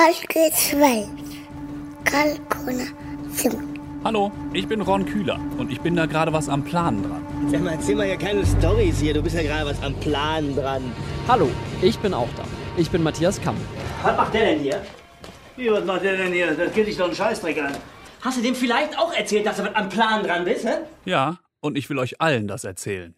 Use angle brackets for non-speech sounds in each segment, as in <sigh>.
Folge 12. Kalkulation. Hallo, ich bin Ron Kühler und ich bin da gerade was am Planen dran. Sag mal, erzähl mal ja keine Storys hier. Du bist ja gerade was am Plan dran. Hallo, ich bin auch da. Ich bin Matthias Kamm. Was macht der denn hier? Wie, was macht der denn hier? Das geht dich doch einen Scheißdreck an. Hast du dem vielleicht auch erzählt, dass du was am Plan dran bist, hä? Ja, und ich will euch allen das erzählen.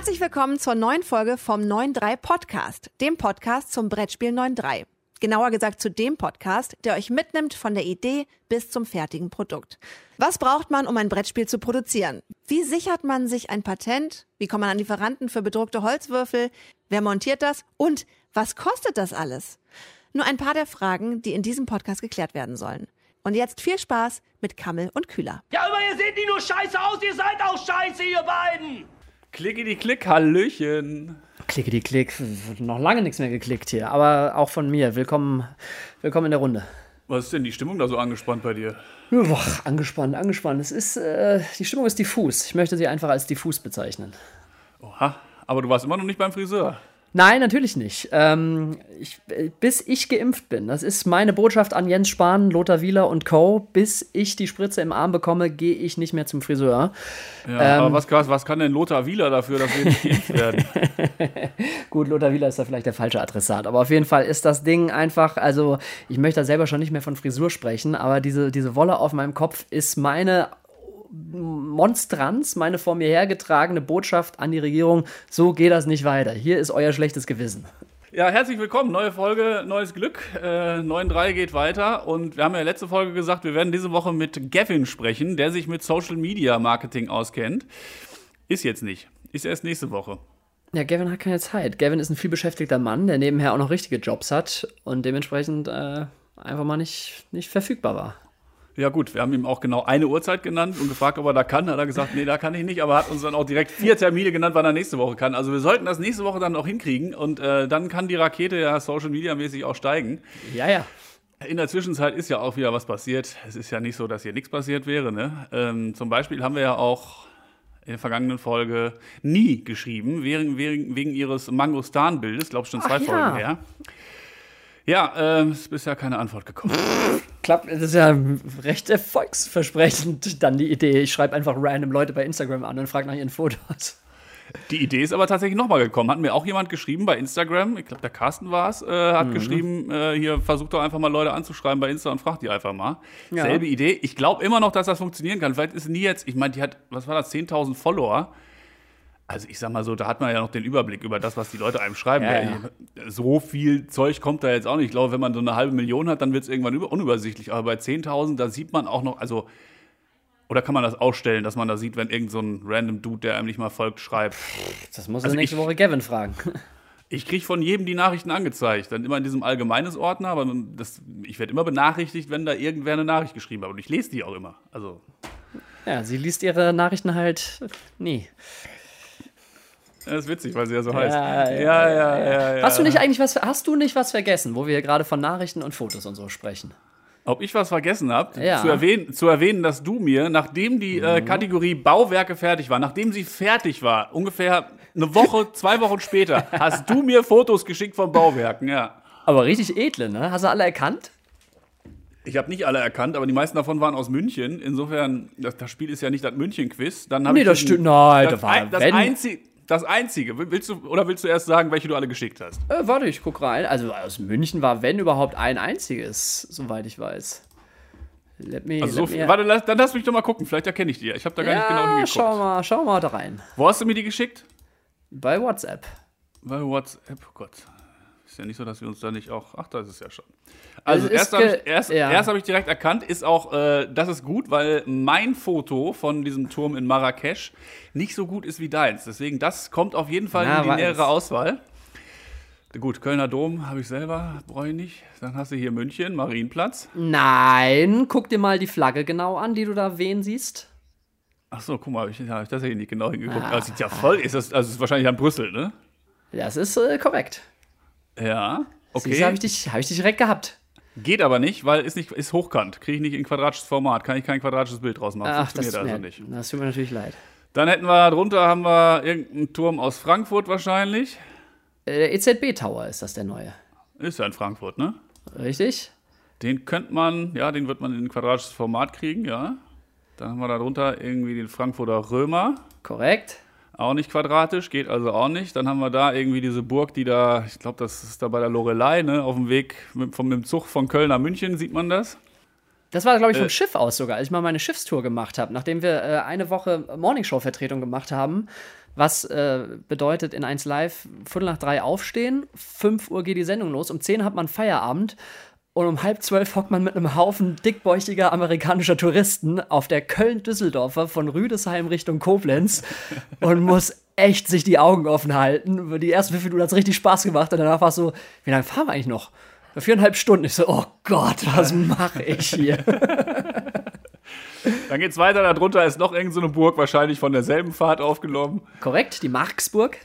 Herzlich willkommen zur neuen Folge vom 9.3 Podcast, dem Podcast zum Brettspiel 9.3. Genauer gesagt zu dem Podcast, der euch mitnimmt von der Idee bis zum fertigen Produkt. Was braucht man, um ein Brettspiel zu produzieren? Wie sichert man sich ein Patent? Wie kommt man an Lieferanten für bedruckte Holzwürfel? Wer montiert das? Und was kostet das alles? Nur ein paar der Fragen, die in diesem Podcast geklärt werden sollen. Und jetzt viel Spaß mit Kammel und Kühler. Ja, aber ihr seht nicht nur scheiße aus, ihr seid auch scheiße, ihr beiden! Klicki die Klick, Hallöchen. Klicke die Klick. Noch lange nichts mehr geklickt hier. Aber auch von mir. Willkommen, willkommen in der Runde. Was ist denn die Stimmung da so angespannt bei dir? Boah, angespannt, angespannt. Es ist, äh, die Stimmung ist diffus. Ich möchte sie einfach als diffus bezeichnen. Oha, aber du warst immer noch nicht beim Friseur. Nein, natürlich nicht. Ähm, ich, bis ich geimpft bin, das ist meine Botschaft an Jens Spahn, Lothar Wieler und Co. Bis ich die Spritze im Arm bekomme, gehe ich nicht mehr zum Friseur. Ja, Ähm. aber was, was, was kann denn Lothar Wieler dafür, dass wir nicht geimpft werden? <laughs> Gut, Lothar Wieler ist da vielleicht der falsche Adressat. Aber auf jeden Fall ist das Ding einfach, also ich möchte da selber schon nicht mehr von Frisur sprechen, aber diese, diese Wolle auf meinem Kopf ist meine Monstranz, meine vor mir hergetragene Botschaft an die Regierung, so geht das nicht weiter. Hier ist euer schlechtes Gewissen. Ja, herzlich willkommen. Neue Folge, neues Glück. Äh, 9.3 geht weiter. Und wir haben ja letzte Folge gesagt, wir werden diese Woche mit Gavin sprechen, der sich mit Social Media Marketing auskennt. Ist jetzt nicht. Ist erst nächste Woche. Ja, Gavin hat keine Zeit. Gavin ist ein vielbeschäftigter Mann, der nebenher auch noch richtige Jobs hat und dementsprechend äh, einfach mal nicht, nicht verfügbar war. Ja gut, wir haben ihm auch genau eine Uhrzeit genannt und gefragt, ob er da kann. Hat er gesagt, nee, da kann ich nicht, aber hat uns dann auch direkt vier Termine genannt, wann er nächste Woche kann. Also wir sollten das nächste Woche dann auch hinkriegen und äh, dann kann die Rakete ja Social Media mäßig auch steigen. Ja, ja. In der Zwischenzeit ist ja auch wieder was passiert. Es ist ja nicht so, dass hier nichts passiert wäre. Ne? Ähm, zum Beispiel haben wir ja auch in der vergangenen Folge nie geschrieben, wegen, wegen, wegen ihres Mangostan-Bildes, glaube ich schon zwei Ach ja. Folgen her. Ja, es ist bisher keine Antwort gekommen. <laughs> Klappt, das ist ja recht erfolgsversprechend, dann die Idee. Ich schreibe einfach random Leute bei Instagram an und frage nach ihren Fotos. Die Idee ist aber tatsächlich nochmal gekommen. Hat mir auch jemand geschrieben bei Instagram, ich glaube, der Carsten war es, äh, hat geschrieben, äh, hier versucht doch einfach mal Leute anzuschreiben bei Insta und fragt die einfach mal. Ja. Selbe Idee. Ich glaube immer noch, dass das funktionieren kann. Vielleicht ist nie jetzt, ich meine, die hat, was war das, 10.000 Follower. Also ich sag mal so, da hat man ja noch den Überblick über das, was die Leute einem schreiben. Ja, Ja, So viel Zeug kommt da jetzt auch nicht. Ich glaube, wenn man so eine halbe Million hat, dann wird es irgendwann über- unübersichtlich. Aber bei 10.000, da sieht man auch noch, also, oder kann man das ausstellen, dass man da sieht, wenn irgend so ein random Dude, der einem nicht mal folgt, schreibt. Das muss also nächste ich- Woche Gavin fragen. <laughs> Ich kriege von jedem die Nachrichten angezeigt. Dann immer in diesem allgemeines Ordner, aber das, ich werde immer benachrichtigt, wenn da irgendwer eine Nachricht geschrieben hat. Und ich lese die auch immer. Also, Ja, sie liest ihre Nachrichten halt nie. Das ist witzig, weil sie ja so heißt. Ja, ja, ja, ja, ja. Hast du nicht eigentlich was, hast du nicht was vergessen, wo wir hier gerade von Nachrichten und Fotos und so sprechen? Ob ich was vergessen habe, Ja. zu, erwähnen, zu erwähnen, dass du mir, nachdem die Mhm. äh, Kategorie Bauwerke fertig war, nachdem sie fertig war, ungefähr eine Woche, <laughs> zwei Wochen später, hast du mir Fotos geschickt von Bauwerken, ja. Aber richtig edle, ne? Hast du alle erkannt? Ich habe nicht alle erkannt, aber die meisten davon waren aus München. Insofern, das, das Spiel ist ja nicht das München-Quiz. Dann Nee, ich das stimmt. Nein, das, da war- ein, das, einzige, das Einzige. Willst du, oder willst du erst sagen, welche du alle geschickt hast? Äh, warte, ich guck rein. Also aus München war, wenn überhaupt, ein einziges, soweit ich weiß. Let me, Also so let viel, me warte, lass, dann lass mich doch mal gucken. Vielleicht erkenne ich die. Ich habe da gar nicht genau ja, hingeguckt. schau mal, schau mal da rein. Wo hast du mir die geschickt? Bei WhatsApp. Bei WhatsApp, oh Gott. Ja nicht so, dass wir uns da nicht auch. Ach, da ist es ja schon. Also, ist erst habe ich, erst, ja. erst hab ich direkt erkannt, ist auch, äh, das ist gut, weil mein Foto von diesem Turm in Marrakesch nicht so gut ist wie deins. Deswegen, das kommt auf jeden Fall Na, in die nähere Auswahl. Gut, Kölner Dom habe ich selber, brauche ich nicht. Dann hast du hier München, Marienplatz. Nein, guck dir mal die Flagge genau an, die du da wehen siehst. Ach so, guck mal, ich, hab ich tatsächlich nicht genau hingeguckt. Ah. Es sieht ja voll, ist das, also ist wahrscheinlich an Brüssel, ne? Das ist äh, korrekt. Ja, Okay. okay. habe ich, dich- hab ich dich direkt gehabt. Geht aber nicht, weil ist nicht ist hochkant. Kriege ich nicht in quadratisches Format, kann ich kein quadratisches Bild draus machen. Ach, das, Funktioniert also mir, nicht. das tut mir natürlich leid. Dann hätten wir drunter haben wir irgendeinen Turm aus Frankfurt wahrscheinlich. Äh, Der EZB Tower ist das der neue. Ist ja in Frankfurt, ne? Richtig? Den könnte man, ja, den wird man in ein quadratisches Format kriegen, ja. Dann haben wir darunter irgendwie den Frankfurter Römer. Korrekt. Auch nicht quadratisch, geht also auch nicht. Dann haben wir da irgendwie diese Burg, die da, ich glaube, das ist da bei der Lorelei, ne? Auf dem Weg mit, vom, mit dem Zug von Köln nach München, sieht man das. Das war, glaube ich, vom Äh. Schiff aus sogar, als ich mal meine Schiffstour gemacht habe, nachdem wir äh, eine Woche Morningshow-Vertretung gemacht haben. Was äh, bedeutet in 1 Live Viertel nach drei aufstehen, 5 Uhr geht die Sendung los, um 10 hat man Feierabend und um halb zwölf hockt man mit einem Haufen dickbäuchiger amerikanischer Touristen auf der Köln-Düsseldorfer von Rüdesheim Richtung Koblenz <laughs> und muss echt sich die Augen offen halten. Die ersten fünf Minuten hat es richtig Spaß gemacht und danach war es so, wie lange fahren wir eigentlich noch? Viereinhalb Stunden. Ich so, oh Gott, was mache ich hier? <laughs> Dann geht's weiter, darunter ist noch irgendeine so eine Burg, wahrscheinlich von derselben Fahrt aufgenommen. Korrekt, die Marksburg.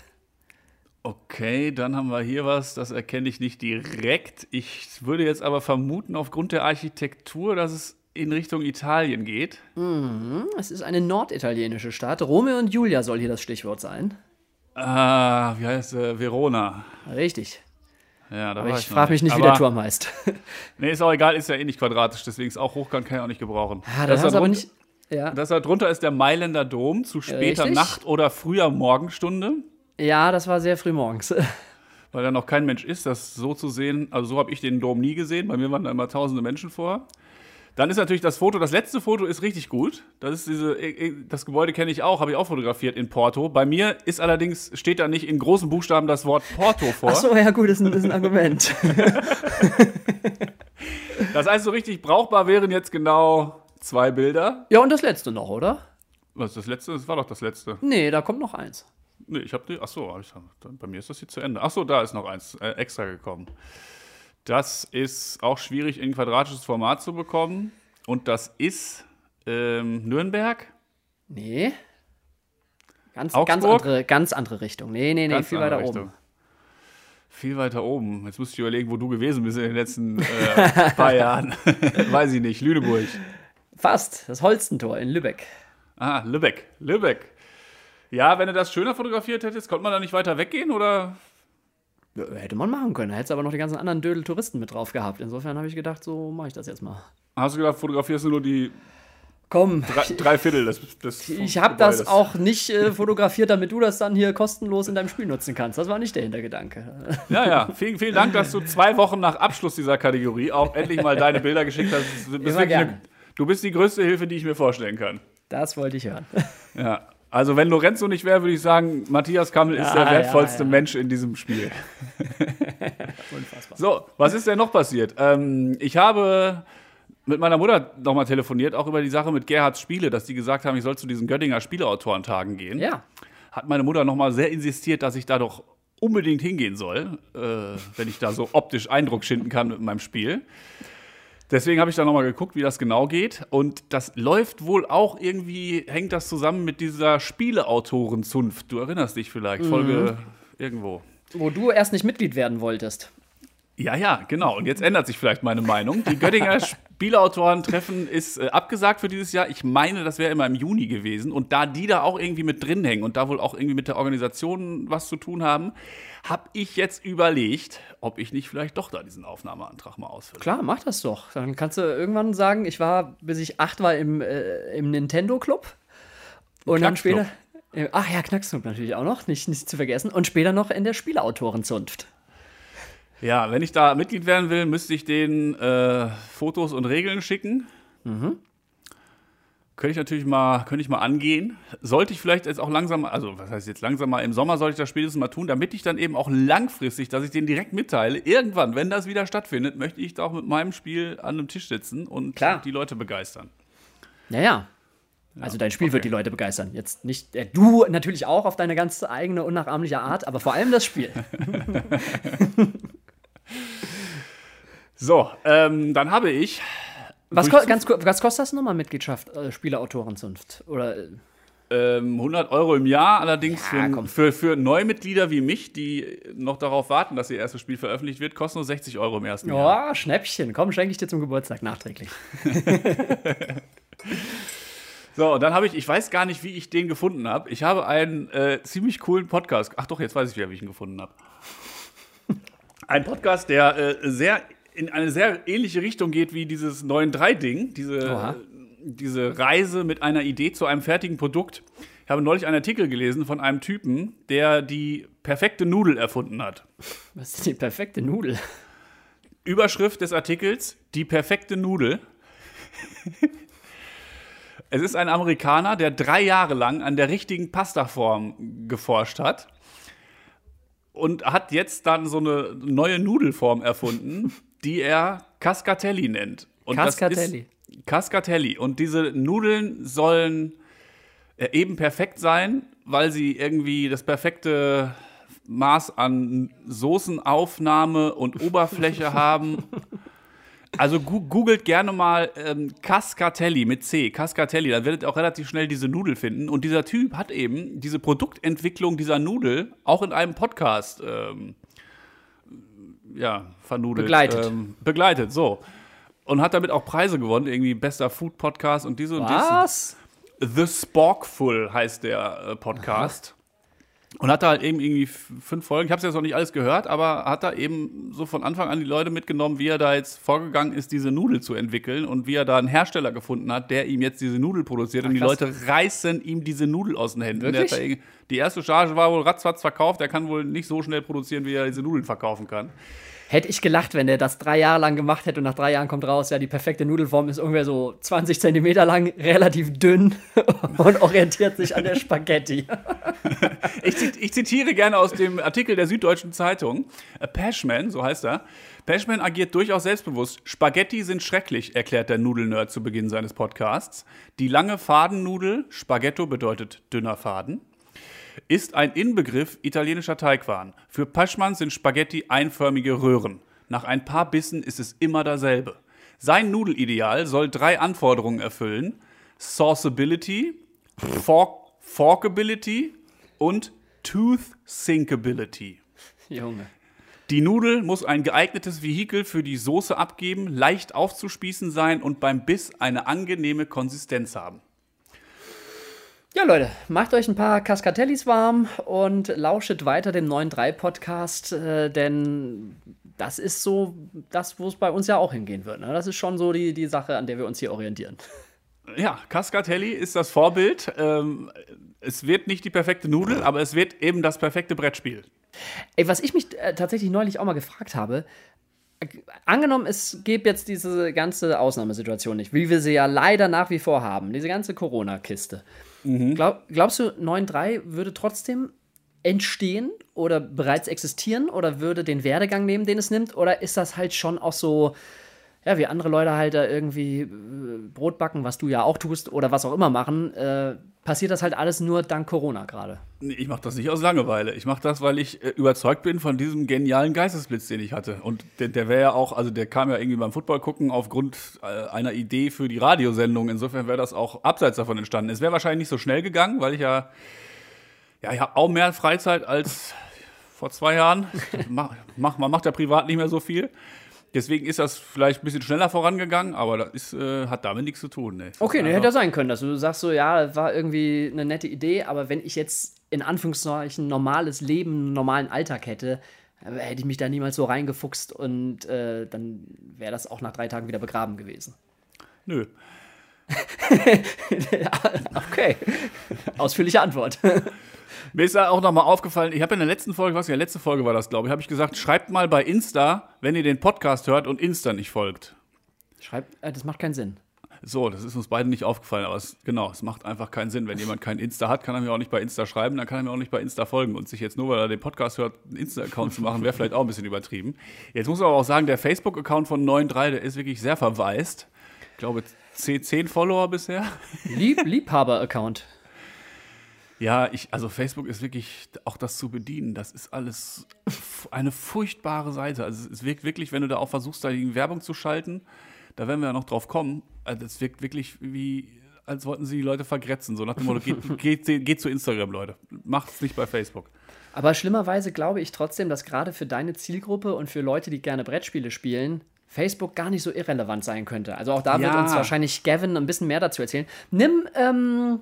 Okay, dann haben wir hier was, das erkenne ich nicht direkt. Ich würde jetzt aber vermuten, aufgrund der Architektur, dass es in Richtung Italien geht. Es ist eine norditalienische Stadt. Romeo und Julia soll hier das Stichwort sein. Ah, wie heißt äh, Verona? Richtig. Ja, da Aber ich noch frage mich nicht, wie Aber- der Turm heißt. <laughs> Nee, ist auch egal, ist ja eh nicht quadratisch, deswegen ist auch hochkant, kann ich auch nicht gebrauchen. Ah, das da ist aber drunter- nicht. Ja. Das da drunter ist der Mailänder Dom zu später Richtig. Nacht- oder früher Morgenstunde, ja, das war sehr früh morgens. <laughs> weil da noch kein Mensch ist, das so zu sehen. Also so habe ich den Dom nie gesehen, bei mir waren da immer tausende Menschen vor. Dann ist natürlich das Foto, das letzte Foto ist richtig gut. Das ist diese, äh, äh, das Gebäude kenne ich auch, habe ich auch fotografiert in Porto. Bei mir ist allerdings, steht da nicht in großen Buchstaben das Wort Porto vor. Achso, ja, gut, ist ein, ist ein Argument. <laughs> Das heißt, so richtig brauchbar wären jetzt genau zwei Bilder. ja, und das letzte noch, oder? Was ist das letzte? Das war doch das letzte. Nee, da kommt noch eins. Nee, ich habe die. Achso, hab ich, bei mir ist das hier zu Ende. Achso, da ist noch eins äh, extra gekommen. Das ist auch schwierig in quadratisches Format zu bekommen. Und das ist ähm, Nürnberg. Nee. Ganz, ganz, andere, ganz andere Richtung. Nee, nee, nee, Ganz viel weiter Richtung. oben. Viel weiter oben. Jetzt musst ich überlegen, wo du gewesen bist in den letzten äh, <laughs> paar Jahren. <laughs> Weiß ich nicht. Lüneburg. Fast. Das Holstentor in Lübeck. Ah, Lübeck. Lübeck. Ja, wenn du das schöner fotografiert hättest, konnte man da nicht weiter weggehen oder? Ja, hätte man machen können. Da hättest du aber noch die ganzen anderen Dödel-Touristen mit drauf gehabt. Insofern habe ich gedacht, so mache ich das jetzt mal. Hast du gedacht, fotografierst du nur die Komm, drei, drei Viertel des, des ich habe das auch nicht äh, fotografiert, damit du das dann hier kostenlos in deinem Spiel nutzen kannst. Das war nicht der Hintergedanke. Ja, ja. Vielen, vielen Dank, dass du zwei Wochen nach Abschluss dieser Kategorie auch endlich mal deine Bilder geschickt hast. Du bist, eine, du bist die größte Hilfe, die ich mir vorstellen kann. Das wollte ich hören. Ja. Also, wenn Lorenzo nicht wäre, würde ich sagen, Matthias Kammel ist der wertvollste ja, ja. Mensch in diesem Spiel. <laughs> Unfassbar. So, was ist denn noch passiert? Ähm, ich habe mit meiner Mutter nochmal telefoniert, auch über die Sache mit Gerhards Spiele, dass die gesagt haben, ich soll zu diesen Göttinger Spieleautorentagen gehen. Ja. Hat meine Mutter nochmal sehr insistiert, dass ich da doch unbedingt hingehen soll, äh, wenn ich da so optisch Eindruck schinden kann mit meinem Spiel. Deswegen habe ich da nochmal geguckt, wie das genau geht. Und das läuft wohl auch irgendwie, hängt das zusammen mit dieser Spieleautorenzunft. Du erinnerst dich vielleicht, Folge irgendwo. Wo du erst nicht Mitglied werden wolltest. Ja, ja, genau. Und jetzt ändert sich vielleicht meine Meinung. Die Göttinger Spieleautoren-Treffen ist äh, abgesagt für dieses Jahr. Ich meine, das wäre immer im Juni gewesen. Und da die da auch irgendwie mit drin hängen und da wohl auch irgendwie mit der Organisation was zu tun haben, habe ich jetzt überlegt, ob ich nicht vielleicht doch da diesen Aufnahmeantrag mal ausfülle. Klar, mach das doch. Dann kannst du irgendwann sagen, ich war, bis ich acht war, im, äh, im Nintendo-Club. Und dann später. äh, Ach ja, Knacksclub natürlich auch noch, nicht, nicht zu vergessen. Und später noch in der Spieleautorenzunft. Ja, wenn ich da Mitglied werden will, müsste ich denen äh, Fotos und Regeln schicken. Könnte ich natürlich mal, könnte ich mal angehen. Sollte ich vielleicht jetzt auch langsam, also was heißt jetzt langsam mal, im Sommer sollte ich das spätestens mal tun, damit ich dann eben auch langfristig, dass ich denen direkt mitteile, irgendwann, wenn das wieder stattfindet, möchte ich da auch mit meinem Spiel an einem Tisch sitzen und Klar. die Leute begeistern. Ja, ja. Also dein Spiel wird die Leute begeistern. Jetzt nicht, äh, du natürlich auch auf deine ganz eigene, unnachahmliche Art, aber vor allem das Spiel. <laughs> <laughs> So, ähm, dann habe ich. Was, ko ganz, was kostet das nochmal Mitgliedschaft, äh, Spieleautorenzunft? Oder äh, Ähm, 100 Euro im Jahr, allerdings Ja, für, für, für Neumitglieder wie mich, die noch darauf warten, dass ihr erstes Spiel veröffentlicht wird, kosten nur 60 Euro im ersten Jahr. oh, Schnäppchen, komm, schenke ich dir zum Geburtstag nachträglich. <laughs> So, und dann habe ich, ich weiß gar nicht, wie ich den gefunden habe. Ich habe einen äh, ziemlich coolen Podcast. Ach doch, jetzt weiß ich wieder, wie ich ihn gefunden habe. Ein Podcast, der äh, sehr in eine sehr ähnliche Richtung geht wie dieses 9.3-Ding, diese, Oha. diese Reise mit einer Idee zu einem fertigen Produkt. Ich habe neulich einen Artikel gelesen von einem Typen, der die perfekte Nudel erfunden hat. Was ist die perfekte Nudel? Überschrift des Artikels: Die perfekte Nudel. <laughs> es ist ein Amerikaner, der drei Jahre lang an der richtigen Pastaform geforscht hat und hat jetzt dann so eine neue Nudelform erfunden, die er Cascatelli nennt. Und Cascatelli. Cascatelli. Und diese Nudeln sollen äh, eben perfekt sein, weil sie irgendwie das perfekte Maß an Soßenaufnahme und <laughs> Oberfläche haben. Also googelt gerne mal ähm, Cascatelli mit C, Cascatelli, dann werdet ihr auch relativ schnell diese Nudel finden. Und dieser Typ hat eben diese Produktentwicklung dieser Nudel auch in einem Podcast ähm, ja, vernudelt. Begleitet. Ähm, begleitet, so. Und hat damit auch Preise gewonnen, irgendwie bester Food Podcast und diese und dies. Was? The Sporkful heißt der äh, Podcast. Und hat da halt eben irgendwie fünf Folgen. Ich habe es jetzt noch nicht alles gehört, aber hat da eben so von Anfang an die Leute mitgenommen, wie er da jetzt vorgegangen ist, diese Nudel zu entwickeln und wie er da einen Hersteller gefunden hat, der ihm jetzt diese Nudel produziert. und die krass. Leute reißen ihm diese Nudel aus den Händen. Wirklich? die erste Charge war wohl ratzfatz verkauft. Der kann wohl nicht so schnell produzieren, wie er diese Nudeln verkaufen kann. Hätte ich gelacht, wenn der das drei Jahre lang gemacht hätte und nach drei Jahren kommt raus, ja, die perfekte Nudelform ist ungefähr so 20 Zentimeter lang, relativ dünn <laughs> und orientiert sich an der Spaghetti. <laughs> Ich, ich zitiere gerne aus dem Artikel der Süddeutschen Zeitung. Äh, Pashman, so heißt er. Pashman agiert durchaus selbstbewusst. Spaghetti sind schrecklich, erklärt der Nudelnerd zu Beginn seines Podcasts. Die lange Fadennudel, Spaghetto bedeutet dünner Faden, ist ein Inbegriff italienischer Teigwaren. Für Pashman sind Spaghetti einförmige Röhren. Nach ein paar Bissen ist es immer dasselbe. Sein Nudelideal soll drei Anforderungen erfüllen: Sauceability, Fork Forkability und Tooth Sinkability. Junge. Die Nudel muss ein geeignetes Vehikel für die Soße abgeben, leicht aufzuspießen sein und beim Biss eine angenehme Konsistenz haben. Ja, Leute, macht euch ein paar Cascatellis warm und lauschet weiter dem 9.3-Podcast, äh, denn das ist so das, wo es bei uns ja auch hingehen wird. Ne? Das ist schon so die, die Sache, an der wir uns hier orientieren. Ja, Cascatelli ist das Vorbild. Ähm, es wird nicht die perfekte Nudel, aber es wird eben das perfekte Brettspiel. Ey, was ich mich äh, tatsächlich neulich auch mal gefragt habe, äh, angenommen, es gäbe jetzt diese ganze Ausnahmesituation nicht, wie wir sie ja leider nach wie vor haben, diese ganze Corona-Kiste. Glaub, glaubst du, 9.3 würde trotzdem entstehen oder bereits existieren oder würde den Werdegang nehmen, den es nimmt? Oder ist das halt schon auch so, ja, wie andere Leute halt da irgendwie äh, Brot backen, was du ja auch tust oder was auch immer machen, äh, passiert das halt alles nur dank Corona gerade? Nee, Ich mache das nicht aus Langeweile. Ich mache das, weil ich äh, überzeugt bin von diesem genialen Geistesblitz, den ich hatte. Und der, der wäre ja auch, also der kam ja irgendwie beim Football gucken aufgrund äh, einer Idee für die Radiosendung. Insofern wäre das auch abseits davon entstanden. Es wäre wahrscheinlich nicht so schnell gegangen, weil ich ja, ja, ich habe auch mehr Freizeit als vor zwei Jahren. <laughs> mach, mach, man macht ja privat nicht mehr so viel. Deswegen ist das vielleicht ein bisschen schneller vorangegangen, aber das ist, äh, hat damit nichts zu tun. Ne. Okay, ne, Also- hätte ja sein können, dass du sagst so, ja, war irgendwie eine nette Idee, aber wenn ich jetzt in Anführungszeichen normales Leben, einen normalen Alltag hätte, äh, hätte ich mich da niemals so reingefuchst und äh, dann wäre das auch nach drei Tagen wieder begraben gewesen. Nö. <laughs> Okay, <laughs> ausführliche Antwort. Mir ist ja auch nochmal aufgefallen, ich habe in der letzten Folge, was ja, letzte Folge war das, glaube ich, habe ich gesagt, schreibt mal bei Insta, wenn ihr den Podcast hört und Insta nicht folgt. Schreib, äh, das macht keinen Sinn. So, das ist uns beiden nicht aufgefallen, aber es, genau, es macht einfach keinen Sinn. Wenn jemand kein Insta hat, kann er mir auch nicht bei Insta schreiben, dann kann er mir auch nicht bei Insta folgen. Und sich jetzt nur, weil er den Podcast hört, einen Insta-Account zu machen, wäre vielleicht auch ein bisschen übertrieben. Jetzt muss man aber auch sagen, der Facebook-Account von 9.3, der ist wirklich sehr verwaist. Ich glaube, 10, 10 Follower bisher. Lieb Liebhaber-Account. Ja, ich, also Facebook ist wirklich auch das zu bedienen. Das ist alles eine furchtbare Seite. Also es wirkt wirklich, wenn du da auch versuchst, da die Werbung zu schalten, da werden wir ja noch drauf kommen. Also es wirkt wirklich wie, als wollten sie die Leute vergrätzen. So nach dem Motto, geht, <laughs> geht, geht zu Instagram, Leute. Macht's nicht bei Facebook. Aber schlimmerweise glaube ich trotzdem, dass gerade für deine Zielgruppe und für Leute, die gerne Brettspiele spielen, Facebook gar nicht so irrelevant sein könnte. Also auch da wird Ja. uns wahrscheinlich Gavin ein bisschen mehr dazu erzählen. Nimm ähm,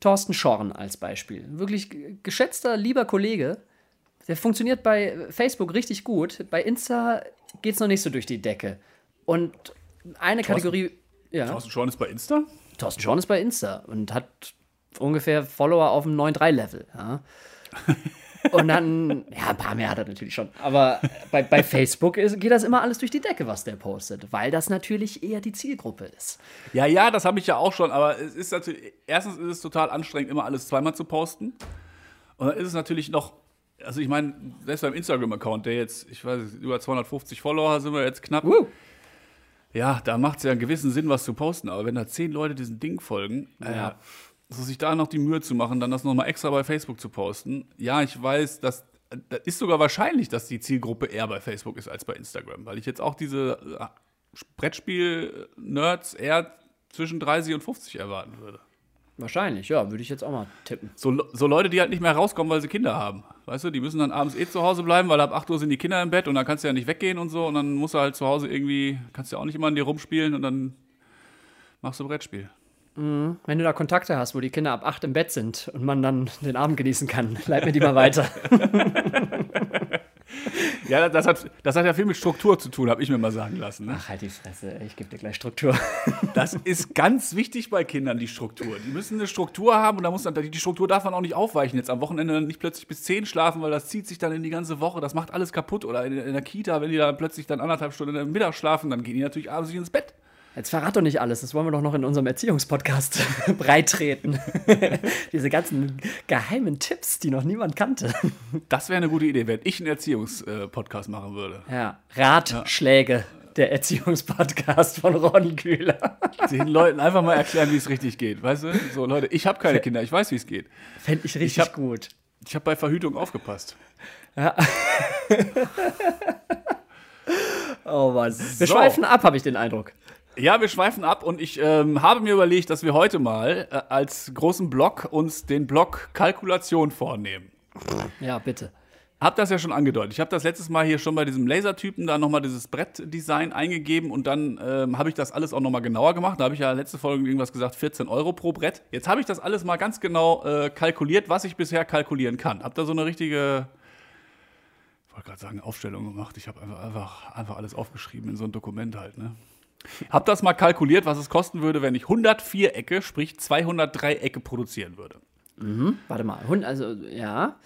Thorsten Schorn als Beispiel. Wirklich geschätzter, lieber Kollege. Der funktioniert bei Facebook richtig gut. Bei Insta geht es noch nicht so durch die Decke. Und eine Kategorie. Ja. Thorsten Schorn ist bei Insta? Thorsten Schorn ist bei Insta und hat ungefähr Follower auf dem 9.3-Level. Ja. <laughs> Und dann, ja, ein paar mehr hat er natürlich schon. Aber bei, bei <laughs> Facebook ist, geht das immer alles durch die Decke, was der postet, weil das natürlich eher die Zielgruppe ist. Ja, ja, das habe ich ja auch schon, aber es ist natürlich, erstens ist es total anstrengend, immer alles zweimal zu posten. Und dann ist es natürlich noch, also ich meine, selbst beim Instagram-Account, der jetzt, ich weiß nicht, über 250 Follower sind wir jetzt knapp. Uh. Ja, da macht es ja einen gewissen Sinn, was zu posten. Aber wenn da zehn Leute diesem Ding folgen, Ja. äh, so sich da noch die Mühe zu machen, dann das nochmal extra bei Facebook zu posten. Ja, ich weiß, dass das ist sogar wahrscheinlich, dass die Zielgruppe eher bei Facebook ist als bei Instagram, weil ich jetzt auch diese äh, Brettspiel-Nerds eher zwischen 30 und 50 erwarten würde. Wahrscheinlich, ja, würde ich jetzt auch mal tippen. So, so Leute, die halt nicht mehr rauskommen, weil sie Kinder haben. Weißt du, die müssen dann abends eh zu Hause bleiben, weil ab 8 Uhr sind die Kinder im Bett und dann kannst du ja nicht weggehen und so und dann musst du halt zu Hause irgendwie, kannst du ja auch nicht immer an dir rumspielen und dann machst du Brettspiel. Wenn du da Kontakte hast, wo die Kinder ab 8 im Bett sind und man dann den Abend genießen kann, <laughs> leit mir die mal weiter. <laughs> Ja, das hat, das hat ja viel mit Struktur zu tun, habe ich mir mal sagen lassen. Ne? Ach, halt die Fresse, ich gebe dir gleich Struktur. <laughs> Das ist ganz wichtig bei Kindern, die Struktur. Die müssen eine Struktur haben und da muss dann, die Struktur darf man auch nicht aufweichen. Jetzt am Wochenende nicht plötzlich bis 10 schlafen, weil das zieht sich dann in die ganze Woche. Das macht alles kaputt. Oder in, in der Kita, wenn die da plötzlich dann anderthalb Stunden im Mittag schlafen, dann gehen die natürlich abends nicht ins Bett. Jetzt verrat doch nicht alles, das wollen wir doch noch in unserem Erziehungspodcast <laughs> breitreten. <laughs> Diese ganzen geheimen Tipps, die noch niemand kannte. Das wäre eine gute Idee, wenn ich einen Erziehungspodcast machen würde. Ja, Ratschläge, der Erziehungspodcast von Ronny Kühler. Den Leuten einfach mal erklären, wie es richtig geht. Weißt du? So, Leute, ich habe keine Kinder, ich weiß, wie es geht. Fände ich richtig hab- gut. Ich habe bei Verhütung aufgepasst. <laughs> Oh Mann. Wir So. schweifen ab, habe ich den Eindruck. Ja, wir schweifen ab und ich ähm, habe mir überlegt, dass wir heute mal äh, als großen Block uns den Block Kalkulation vornehmen. Ja, bitte. Hab das ja schon angedeutet. Ich habe das letztes Mal hier schon bei diesem Lasertypen da nochmal dieses Brettdesign eingegeben und dann ähm, habe ich das alles auch nochmal genauer gemacht. Da habe ich ja letzte Folge irgendwas gesagt, 14 Euro pro Brett. Jetzt habe ich das alles mal ganz genau äh, kalkuliert, was ich bisher kalkulieren kann. Hab da so eine richtige, ich wollte gerade sagen, Aufstellung gemacht. Ich habe einfach, einfach, einfach alles aufgeschrieben in so ein Dokument halt. Ne? Hab das mal kalkuliert, was es kosten würde, wenn ich 100 Vierecke, sprich 200 Dreiecke produzieren würde. Warte mal. Also, ja.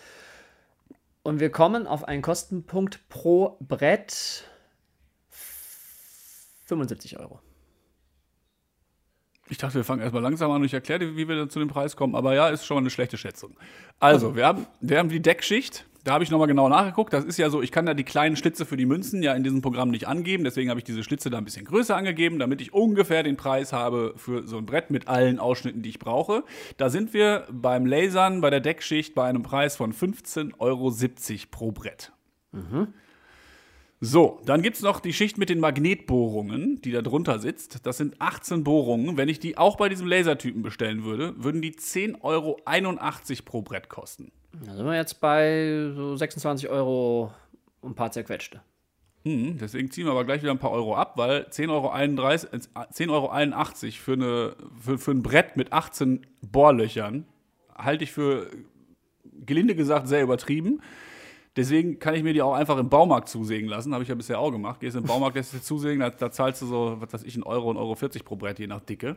Und wir kommen auf einen Kostenpunkt pro Brett 75 Euro. Ich dachte, wir fangen erstmal langsam an und ich erkläre dir, wie wir zu dem Preis kommen. Aber ja, ist schon mal eine schlechte Schätzung. Also, wir haben, wir haben die Deckschicht. Da habe ich nochmal genau nachgeguckt. Das ist ja so, ich kann da die kleinen Schlitze für die Münzen ja in diesem Programm nicht angeben. Deswegen habe ich diese Schlitze da ein bisschen größer angegeben, damit ich ungefähr den Preis habe für so ein Brett mit allen Ausschnitten, die ich brauche. Da sind wir beim Lasern bei der Deckschicht bei einem Preis von 15,70 Euro pro Brett. So, dann gibt es noch die Schicht mit den Magnetbohrungen, die da drunter sitzt. Das sind 18 Bohrungen. Wenn ich die auch bei diesem Lasertypen bestellen würde, würden die 10,81 Euro pro Brett kosten. Da sind wir jetzt bei so 26 Euro und ein paar zerquetschte. Hm, deswegen ziehen wir aber gleich wieder ein paar Euro ab, weil 10,31 Euro, äh, 10,81 Euro für, eine, für, für ein Brett mit 18 Bohrlöchern halte ich für, gelinde gesagt, sehr übertrieben. Deswegen kann ich mir die auch einfach im Baumarkt zusägen lassen. Habe ich ja bisher auch gemacht. Gehst im Baumarkt, lässt dir zusägen, da, da zahlst du so, was weiß ich, einen Euro, einen Euro 40 pro Brett, je nach Dicke.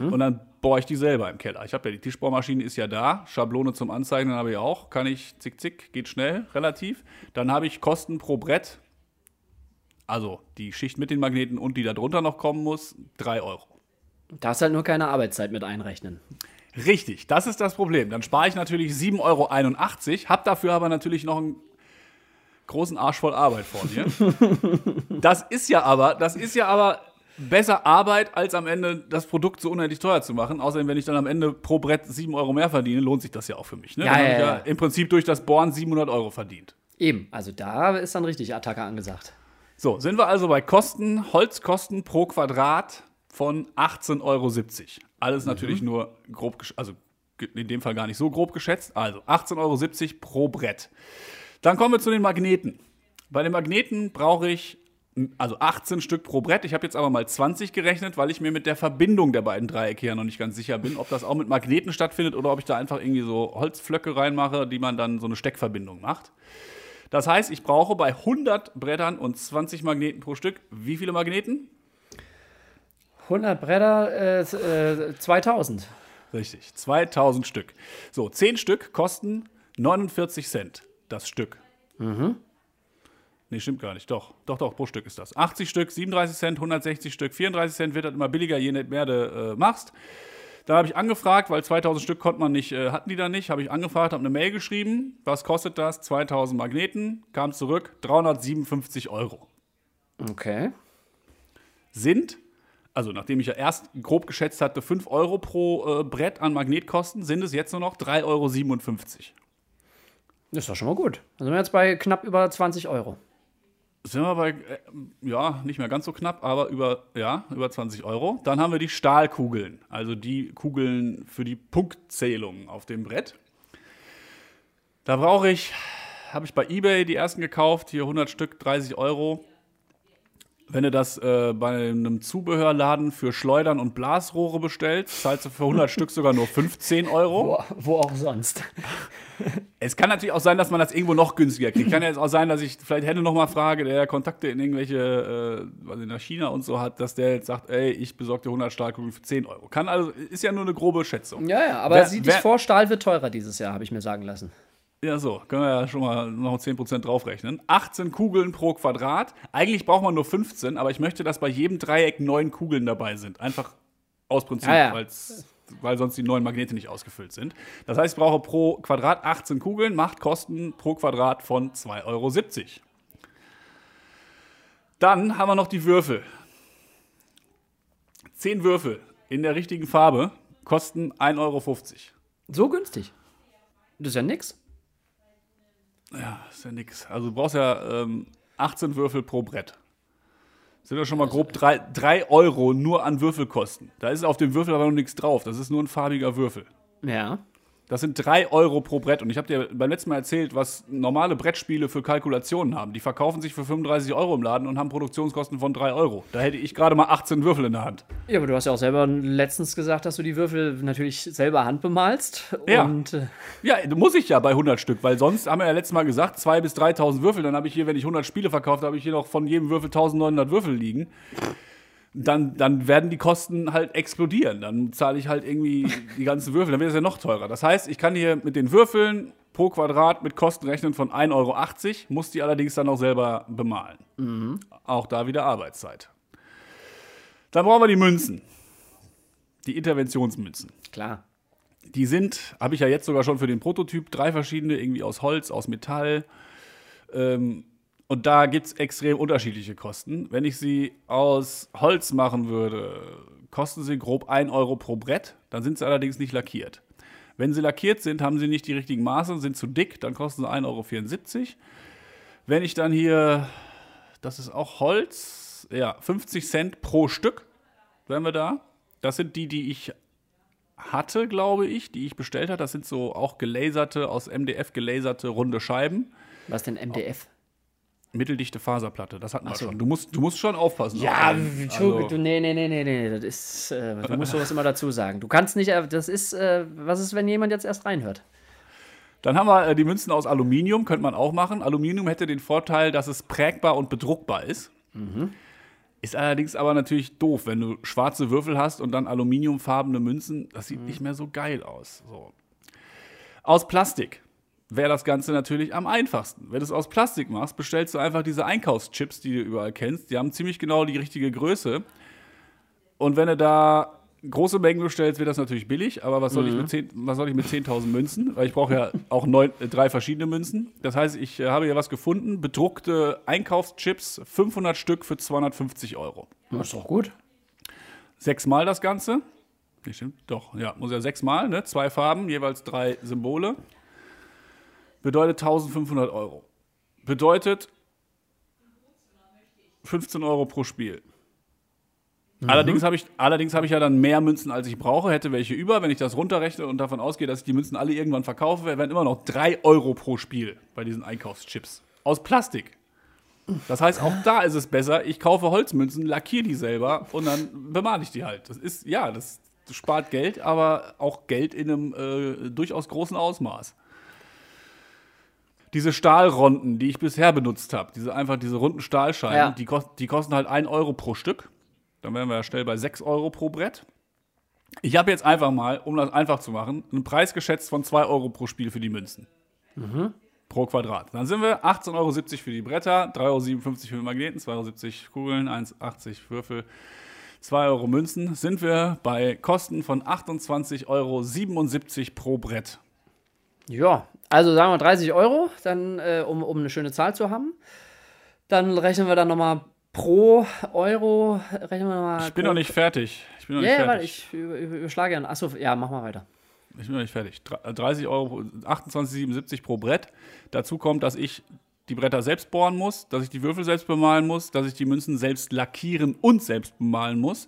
Und dann bohre ich die selber im Keller. Ich habe ja die Tischbohrmaschine, ist ja da. Schablone zum Anzeichnen habe ich auch. Kann ich zick, zick, geht schnell, relativ. Dann habe ich Kosten pro Brett. Also die Schicht mit den Magneten und die da drunter noch kommen muss, 3 Euro. Darfst halt nur keine Arbeitszeit mit einrechnen. Richtig, das ist das Problem. Dann spare ich natürlich 7,81 Euro, habe dafür aber natürlich noch einen großen Arsch voll Arbeit vor mir. das ist ja aber, das ist ja aber besser Arbeit, als am Ende das Produkt so unendlich teuer zu machen. Außerdem, wenn ich dann am Ende pro Brett 7 Euro mehr verdiene, lohnt sich das ja auch für mich. Ne? Ja, dann ja, ich ja. im Prinzip durch das Bohren 700 Euro verdient. Eben, also da ist dann richtig Attacke angesagt. So, sind wir also bei Kosten, Holzkosten pro Quadrat von 18,70 Euro. Alles natürlich nur grob, also in dem Fall gar nicht so grob geschätzt. Also 18,70 Euro pro Brett. Dann kommen wir zu den Magneten. Bei den Magneten brauche ich also 18 Stück pro Brett. Ich habe jetzt aber mal 20 gerechnet, weil ich mir mit der Verbindung der beiden Dreiecke ja noch nicht ganz sicher bin, ob das auch mit Magneten stattfindet oder ob ich da einfach irgendwie so Holzflöcke reinmache, die man dann so eine Steckverbindung macht. Das heißt, ich brauche bei 100 Brettern und 20 Magneten pro Stück wie viele Magneten? 100 Bretter, äh, äh, 2000. Richtig, 2000 Stück. So, 10 Stück kosten 49 Cent das Stück. Mhm. Nee, stimmt gar nicht. Doch, doch, doch, pro Stück ist das. 80 Stück, 37 Cent, 160 Stück, 34 Cent wird dann immer billiger, je mehr du äh, machst. Da habe ich angefragt, weil 2000 Stück konnte man nicht, äh, hatten die da nicht, habe ich angefragt, habe eine Mail geschrieben. Was kostet das? 2000 Magneten, kam zurück, 357 Euro. Okay. Sind, also nachdem ich ja erst grob geschätzt hatte, 5 Euro pro äh, Brett an Magnetkosten, sind es jetzt nur noch 3,57 Euro. Das ist doch schon mal gut. Da sind wir jetzt bei knapp über 20 Euro. Sind wir bei, äh, ja, nicht mehr ganz so knapp, aber über, ja, über 20 Euro. Dann haben wir die Stahlkugeln, also die Kugeln für die Punktzählung auf dem Brett. Da brauche ich, habe ich bei eBay die ersten gekauft, hier 100 Stück, 30 Euro. Wenn du das äh, bei einem Zubehörladen für Schleudern und Blasrohre bestellst, zahlst du für 100 <laughs> Stück sogar nur 15 Euro. Wo, wo auch sonst. <laughs> Es kann natürlich auch sein, dass man das irgendwo noch günstiger kriegt. Kann ja jetzt auch sein, dass ich vielleicht Hände noch mal frage, der Kontakte in irgendwelche, äh, was in der China und so hat, dass der jetzt sagt, ey, ich besorge dir 100 Stahlkugeln für 10 Euro. Kann also, ist ja nur eine grobe Schätzung. Ja, ja, aber Wer- sieh dich vor, Stahl wird teurer dieses Jahr, habe ich mir sagen lassen. Ja, so, können wir ja schon mal noch 10% draufrechnen. 18 Kugeln pro Quadrat. Eigentlich braucht man nur 15, aber ich möchte, dass bei jedem Dreieck neun Kugeln dabei sind. Einfach aus Prinzip, Ja, ja. weil sonst die neuen Magnete nicht ausgefüllt sind. Das heißt, ich brauche pro Quadrat 18 Kugeln, macht Kosten pro Quadrat von 2,70 Euro. Dann haben wir noch die Würfel. 10 Würfel in der richtigen Farbe kosten 1,50 Euro. So günstig. Das ist ja nix. Ja, ist ja nix. Also du brauchst ja ähm, 18 Würfel pro Brett. Sind ja schon mal grob 3 Euro nur an Würfelkosten. Da ist auf dem Würfel aber noch nichts drauf. Das ist nur ein farbiger Würfel. Ja. Das sind 3 Euro pro Brett. Und ich habe dir beim letzten Mal erzählt, was normale Brettspiele für Kalkulationen haben. Die verkaufen sich für 35 Euro im Laden und haben Produktionskosten von 3 Euro. Da hätte ich gerade mal 18 Würfel in der Hand. Ja, aber du hast ja auch selber letztens gesagt, dass du die Würfel natürlich selber handbemalst. Ja. Und äh, Ja, muss ich ja bei 100 Stück, weil sonst haben wir ja letztes Mal gesagt, 2.000 bis 3.000 Würfel. Dann habe ich hier, wenn ich 100 Spiele verkauft, habe ich hier noch von jedem Würfel 1.900 Würfel liegen. Dann, dann werden die Kosten halt explodieren. Dann zahle ich halt irgendwie die ganzen Würfel. Dann wird es ja noch teurer. Das heißt, ich kann hier mit den Würfeln pro Quadrat mit Kosten rechnen von 1,80 Euro, muss die allerdings dann auch selber bemalen. Auch da wieder Arbeitszeit. Dann brauchen wir die Münzen. Die Interventionsmünzen. klar. Die sind, habe ich ja jetzt sogar schon für den Prototyp, drei verschiedene, irgendwie aus Holz, aus Metall. Ähm, und da gibt es extrem unterschiedliche Kosten. Wenn ich sie aus Holz machen würde, kosten sie grob 1 Euro pro Brett. Dann sind sie allerdings nicht lackiert. Wenn sie lackiert sind, haben sie nicht die richtigen Maße, sind zu dick, dann kosten sie 1,74 Euro. Wenn ich dann hier, das ist auch Holz, ja, 50 Cent pro Stück, wären wir da. Das sind die, die ich hatte, glaube ich, die ich bestellt habe. Das sind so auch gelaserte, aus MDF gelaserte runde Scheiben. Was denn MDF? Mitteldichte Faserplatte, das hatten wir so. schon. Du musst, du musst schon aufpassen. Ja. Entschuldigung, Also, du, nee, nee, nee, nee, nee, das ist, äh, du musst <laughs> sowas immer dazu sagen. Du kannst nicht, äh, das ist, äh, was ist, wenn jemand jetzt erst reinhört? dann haben wir äh, die Münzen aus Aluminium, könnte man auch machen. Aluminium hätte den Vorteil, dass es prägbar und bedruckbar ist. Ist allerdings aber natürlich doof, wenn du schwarze Würfel hast und dann aluminiumfarbene Münzen. Das sieht nicht mehr so geil aus. So. Aus Plastik wäre das Ganze natürlich am einfachsten. Wenn du es aus Plastik machst, bestellst du einfach diese Einkaufschips, die du überall kennst. Die haben ziemlich genau die richtige Größe. Und wenn du da große Mengen bestellst, wird das natürlich billig. Aber was soll ich mit 10 was soll ich mit 10.000 Münzen? Weil ich brauche ja auch neun, äh, drei verschiedene Münzen. Das heißt, ich äh, habe hier was gefunden. Bedruckte Einkaufschips, 500 Stück für 250 Euro. Das ist doch gut. Sechsmal das Ganze. Nee, stimmt, doch, ja, muss ja sechsmal, ne? Zwei Farben, jeweils drei Symbole. Bedeutet 1500 Euro. Bedeutet 15 Euro pro Spiel. Allerdings habe ich, allerdings habe ich ja dann mehr Münzen, als ich brauche, hätte welche über. Wenn ich das runterrechne und davon ausgehe, dass ich die Münzen alle irgendwann verkaufe, wären immer noch 3 Euro pro Spiel bei diesen Einkaufschips. Aus Plastik. Das heißt, auch da ist es besser, ich kaufe Holzmünzen, lackiere die selber und dann bemale ich die halt. Das ist, ja, das spart Geld, aber auch Geld in einem äh, durchaus großen Ausmaß. Diese Stahlronden, die ich bisher benutzt habe, diese einfach diese runden Stahlscheiben, Ja. die, kost, die kosten halt 1 Euro pro Stück. Dann wären wir ja schnell bei 6 Euro pro Brett. Ich habe jetzt einfach mal, um das einfach zu machen, einen Preis geschätzt von 2 Euro pro Spiel für die Münzen. Pro Quadrat. Dann sind wir 18,70 Euro für die Bretter, 3,57 Euro für die Magneten, 2,70 Euro Kugeln, 1,80 Würfel, 2 Euro Münzen. Sind wir bei Kosten von 28,77 Euro pro Brett. Ja, also sagen wir 30 Euro, dann, äh, um, um eine schöne Zahl zu haben. Dann rechnen wir dann nochmal pro Euro, rechnen wir nochmal. Ich bin noch nicht fertig. Ich bin noch Ja, nicht ja, warte, fertig. ich über- über- überschlage ja. Achso, ja, mach mal weiter. Ich bin noch nicht fertig. Dr- 30 Euro, 28,77 pro Brett. Dazu kommt, dass ich die Bretter selbst bohren muss, dass ich die Würfel selbst bemalen muss, dass ich die Münzen selbst lackieren und selbst bemalen muss.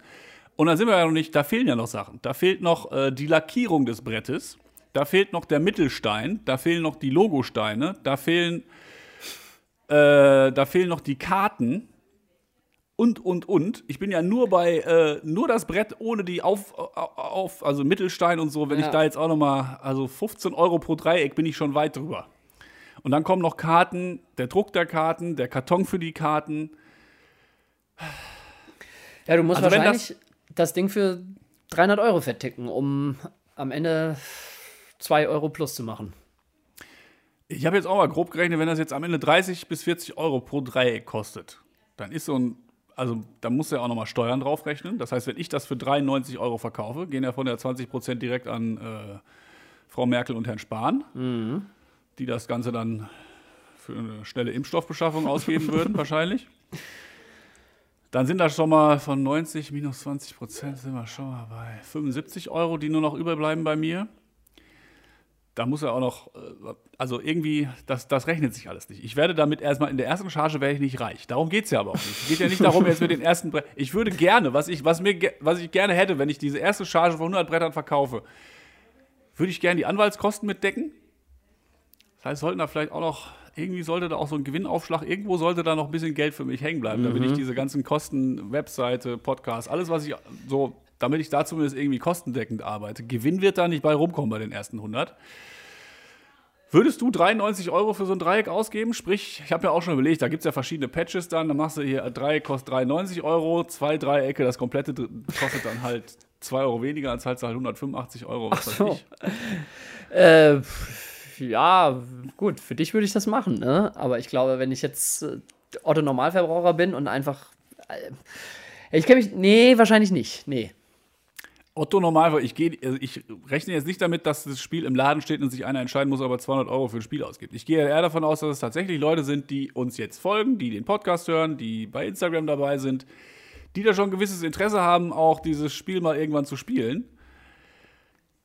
Und da sind wir ja noch nicht, da fehlen ja noch Sachen. Da fehlt noch äh, die Lackierung des Brettes, da fehlt noch der Mittelstein, da fehlen noch die Logosteine, da fehlen, äh, da fehlen noch die Karten und, und, und. Ich bin ja nur bei, äh, nur das Brett ohne die auf, auf also Mittelstein und so, wenn Ja. ich da jetzt auch noch mal, also 15 Euro pro Dreieck bin ich schon weit drüber. Und dann kommen noch Karten, der Druck der Karten, der Karton für die Karten. Ja, du musst Also wahrscheinlich das, Ding für 300 Euro verticken, um am Ende 2 Euro plus zu machen. Ich habe jetzt auch mal grob gerechnet, wenn das jetzt am Ende 30 bis 40 Euro pro Dreieck kostet, dann ist so ein, also da muss ja auch noch mal Steuern draufrechnen. Das heißt, wenn ich das für 93 Euro verkaufe, gehen ja von der 20 Prozent direkt an äh, Frau Merkel und Herrn Spahn, die das Ganze dann für eine schnelle Impfstoffbeschaffung ausgeben <laughs> würden, wahrscheinlich. Dann sind das schon mal von 90 minus 20 Prozent sind wir schon mal bei 75 Euro, die nur noch überbleiben bei mir. Da muss er auch noch, äh, also irgendwie, das, das rechnet sich alles nicht. Ich werde damit erstmal in der ersten Charge werde ich nicht reich. Darum geht es ja aber auch nicht. Es geht ja nicht darum, jetzt mit den ersten Brettern. Ich würde gerne, was ich, was, mir, was ich gerne hätte, wenn ich diese erste Charge von 100 Brettern verkaufe, würde ich gerne die Anwaltskosten mitdecken. Das heißt, sollten da vielleicht auch noch, irgendwie sollte da auch so ein Gewinnaufschlag, irgendwo sollte da noch ein bisschen Geld für mich hängen bleiben, damit ich diese ganzen Kosten, Webseite, Podcast, alles, was ich so, damit ich da zumindest irgendwie kostendeckend arbeite. Gewinn wird da nicht bei rumkommen bei den ersten 100. Würdest du 93 Euro für so ein Dreieck ausgeben? Sprich, ich habe ja auch schon überlegt, da gibt es ja verschiedene Patches dann. Dann machst du hier, ein Dreieck kostet 93 Euro, zwei Dreiecke, das komplette kostet dann halt 2 Euro weniger, dann zahlst du halt 185 Euro. Was so. weiß ich. Äh, ja, gut, für dich würde ich das machen, ne? Aber ich glaube, wenn ich jetzt äh, Otto Normalverbraucher bin und einfach. Äh, ich kenne mich. Nee, wahrscheinlich nicht. Nee. Otto normal, ich, gehe, also ich rechne jetzt nicht damit, dass das Spiel im Laden steht und sich einer entscheiden muss, ob er 200 Euro für ein Spiel ausgibt. Ich gehe eher davon aus, dass es tatsächlich Leute sind, die uns jetzt folgen, die den Podcast hören, die bei Instagram dabei sind, die da schon ein gewisses Interesse haben, auch dieses Spiel mal irgendwann zu spielen.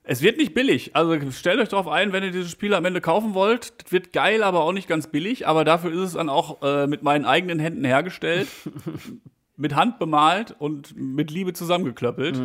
Es wird nicht billig. Also stellt euch darauf ein, wenn ihr dieses Spiel am Ende kaufen wollt. Das wird geil, aber auch nicht ganz billig. Aber dafür ist es dann auch äh, mit meinen eigenen Händen hergestellt, <laughs> mit Hand bemalt und mit Liebe zusammengeklöppelt.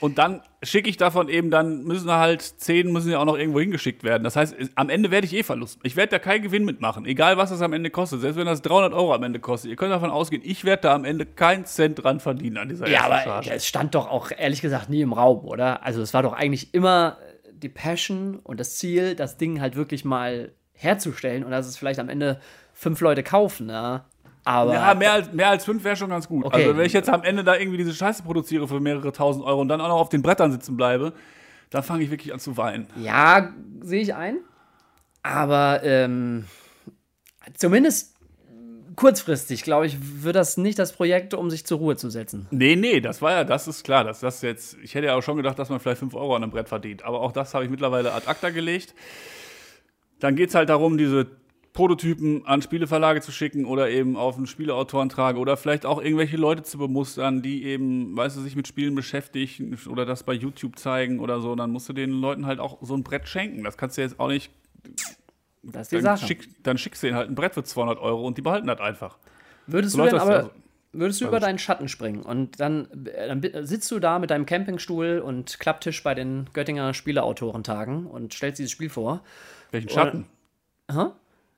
Und dann schicke ich davon eben, dann müssen halt zehn müssen ja auch noch irgendwo hingeschickt werden. Das heißt, am Ende werde ich eh Verlust. Ich werde da keinen Gewinn mitmachen, egal was das am Ende kostet. Selbst wenn das 300 Euro am Ende kostet. Ihr könnt davon ausgehen, ich werde da am Ende keinen Cent dran verdienen an dieser Ja, aber Charge. es stand doch auch ehrlich gesagt nie im Raum, oder? Also es war doch eigentlich immer die Passion und das Ziel, das Ding halt wirklich mal herzustellen und dass es vielleicht am Ende fünf Leute kaufen, ne? Aber Ja, mehr als, mehr als fünf wäre schon ganz gut. Okay. Also wenn ich jetzt am Ende da irgendwie diese Scheiße produziere für mehrere tausend Euro und dann auch noch auf den Brettern sitzen bleibe, dann fange ich wirklich an zu weinen. ja, sehe ich ein. Aber ähm, zumindest kurzfristig, glaube ich, wird das nicht das Projekt, um sich zur Ruhe zu setzen. Nee, nee, das war ja, das ist klar, dass das jetzt, ich hätte ja auch schon gedacht, dass man vielleicht 5 Euro an einem Brett verdient, aber auch das habe ich mittlerweile ad acta gelegt. Dann geht es halt darum, diese Prototypen an Spieleverlage zu schicken oder eben auf einen Spieleautorentrag oder vielleicht auch irgendwelche Leute zu bemustern, die eben, weißt du, sich mit Spielen beschäftigen oder das bei YouTube zeigen oder so. Dann musst du den Leuten halt auch so ein Brett schenken. Das kannst du jetzt auch nicht. Das ist die Dann, Sache. schick, dann schickst du denen halt ein Brett für 200 Euro und die behalten das einfach. Würdest So du denn aber, also. würdest du über deinen Schatten springen und dann, dann sitzt du da mit deinem Campingstuhl und Klapptisch bei den Göttinger Spieleautorentagen und stellst dieses Spiel vor. Welchen Schatten? Hä?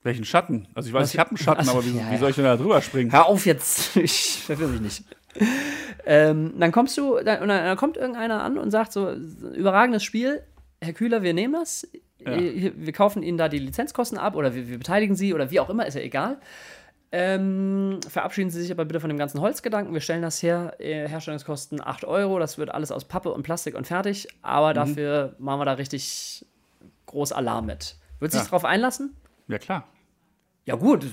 Welchen Schatten? Also ich weiß, Was- ich habe einen Schatten, Ach, aber wie, ja, wie ja. soll ich denn da drüber springen? Hör auf jetzt, <laughs> ich verwirre mich nicht. ähm, dann kommst du, dann, und dann, kommt irgendeiner an und sagt so, überragendes Spiel, Herr Kühler, wir nehmen das. Äh, Wir kaufen ihnen da die Lizenzkosten ab oder wir, wir beteiligen sie oder wie auch immer, ist ja egal. Ähm, verabschieden Sie sich aber bitte von dem ganzen Holzgedanken. Wir stellen das her, äh, Herstellungskosten 8 Euro. Das wird alles aus Pappe und Plastik und fertig. Aber dafür machen wir da richtig groß Alarm mit. Wird sich Ja. drauf einlassen? Ja, klar. Ja, gut.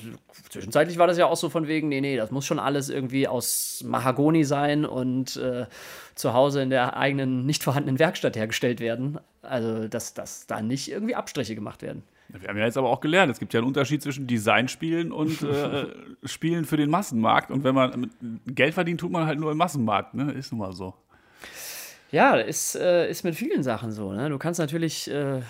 Zwischenzeitlich war das ja auch so von wegen, nee, nee, das muss schon alles irgendwie aus Mahagoni sein und äh, zu Hause in der eigenen nicht vorhandenen Werkstatt hergestellt werden. Also, dass, dass da nicht irgendwie Abstriche gemacht werden. Wir haben ja jetzt aber auch gelernt, es gibt ja einen Unterschied zwischen Designspielen und äh, <laughs> Spielen für den Massenmarkt. Und wenn man Geld verdient, tut man halt nur im Massenmarkt, ne? Ist nun mal so. Ja, ist, äh, ist mit vielen Sachen so. Ne? Du kannst natürlich, äh,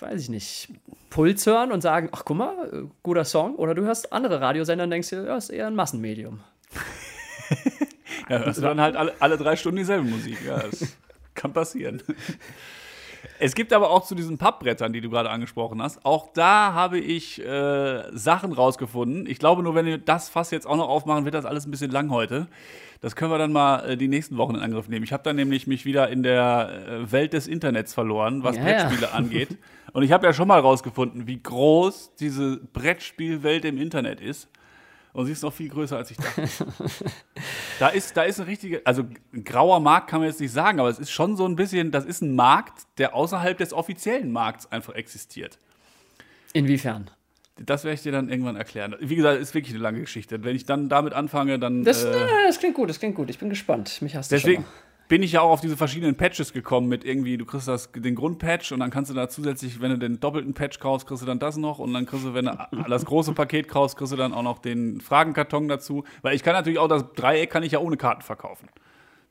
weiß ich nicht, Puls hören und sagen, ach guck mal, äh, guter Song. Oder du hörst andere Radiosender und denkst dir, ja, ist eher ein Massenmedium. <laughs> Ja, hörst du dann halt alle, alle drei Stunden dieselbe Musik. Ja, das <laughs> kann passieren. Es gibt aber auch zu diesen Pappbrettern, die du gerade angesprochen hast, auch da habe ich äh, Sachen rausgefunden. Ich glaube nur, wenn wir das Fass jetzt auch noch aufmachen, wird das alles ein bisschen lang heute. Das können wir dann mal äh, die nächsten Wochen in Angriff nehmen. Ich habe dann nämlich mich wieder in der äh, Welt des Internets verloren, was Ja, ja. Brettspiele angeht. Und ich habe ja schon mal rausgefunden, wie groß diese Brettspielwelt im Internet ist. Und sie ist noch viel größer, als ich dachte. Da ist, da ist ein richtiger, also ein grauer Markt kann man jetzt nicht sagen, aber es ist schon so ein bisschen, das ist ein Markt, der außerhalb des offiziellen Markts einfach existiert. Inwiefern? Das werde ich dir dann irgendwann erklären. Wie gesagt, ist wirklich eine lange Geschichte. Wenn ich dann damit anfange, dann. Das, äh, das klingt gut, das klingt gut. Ich bin gespannt. Mich hast du deswegen schon bin ich ja auch auf diese verschiedenen Patches gekommen mit irgendwie, du kriegst das, den Grundpatch und dann kannst du da zusätzlich, wenn du den doppelten Patch kaufst, kriegst du dann das noch und dann kriegst du, wenn du <laughs> das große Paket kaufst, kriegst du dann auch noch den Fragenkarton dazu. Weil ich kann natürlich auch das Dreieck kann ich ja ohne Karten verkaufen.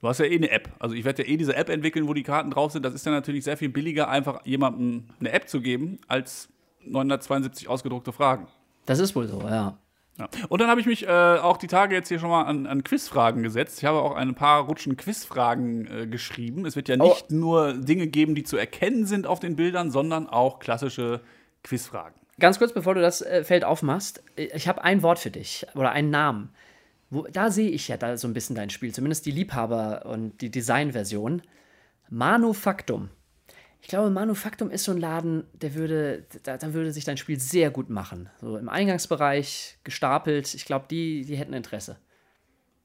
Du hast ja eh eine App. Also ich werde ja eh diese App entwickeln, wo die Karten drauf sind. Das ist ja natürlich sehr viel billiger, einfach jemandem eine App zu geben, als 972 ausgedruckte Fragen. Das ist wohl so, ja. Ja. Und dann habe ich mich äh, auch die Tage jetzt hier schon mal an, an Quizfragen gesetzt. Ich habe auch ein paar Rutschen Quizfragen äh, geschrieben. Es wird ja Oh. nicht nur Dinge geben, die zu erkennen sind auf den Bildern, sondern auch klassische Quizfragen. Ganz kurz, bevor du das äh, Feld aufmachst, äh, ich habe ein Wort für dich oder einen Namen. Wo, da sehe ich ja da so ein bisschen dein Spiel, zumindest die Liebhaber- und die Designversion. Manufaktum. Ich glaube, Manufaktum ist so ein Laden, der würde, da, da würde sich dein Spiel sehr gut machen. So im Eingangsbereich, gestapelt. Ich glaube, die, die hätten Interesse.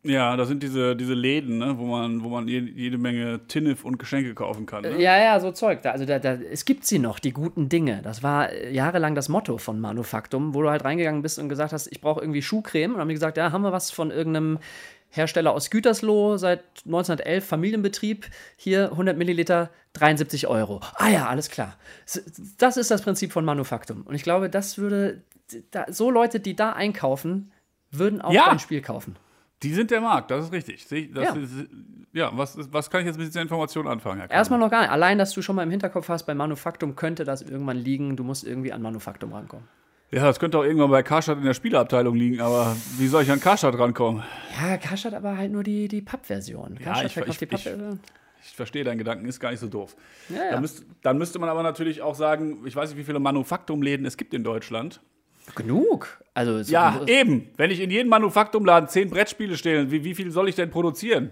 Ja, da sind diese, diese Läden, ne, wo man, wo man je, jede Menge Tinnef und Geschenke kaufen kann. Ne? Ja, ja, so Zeug. Da, also da, da, es gibt sie noch, die guten Dinge. Das war äh, jahrelang das Motto von Manufaktum, wo du halt reingegangen bist und gesagt hast, ich brauche irgendwie Schuhcreme. Und dann haben die gesagt, ja, haben wir was von irgendeinem Hersteller aus Gütersloh, seit 1911, Familienbetrieb. Hier 100 Milliliter, 73 Euro. Ah ja, alles klar. Das ist das Prinzip von Manufaktum. Und ich glaube, das würde, da, so Leute, die da einkaufen, würden auch Ja. ein Spiel kaufen. Die sind der Markt, das ist richtig. Das Ja. Ist, ja, was, was kann ich jetzt mit dieser Information anfangen? Herr? Erstmal noch gar nicht. Allein, dass du schon mal im Hinterkopf hast, bei Manufaktum könnte das irgendwann liegen. Du musst irgendwie an Manufaktum rankommen. Ja, das könnte auch irgendwann bei Karstadt in der Spieleabteilung liegen, aber wie soll ich an Karstadt rankommen? Ja, Karstadt aber halt nur die, die Pappversion. Karstadt ich- verkauft ich- die Pappversion. Ich verstehe deinen Gedanken, ist gar nicht so doof. Ja, ja. Dann, müsst, dann müsste man aber natürlich auch sagen, ich weiß nicht, wie viele Manufaktumläden es gibt in Deutschland. Genug. Also, Ja, eben. Wenn ich in jedem Manufaktumladen zehn Brettspiele stehe, wie, wie viel soll ich denn produzieren?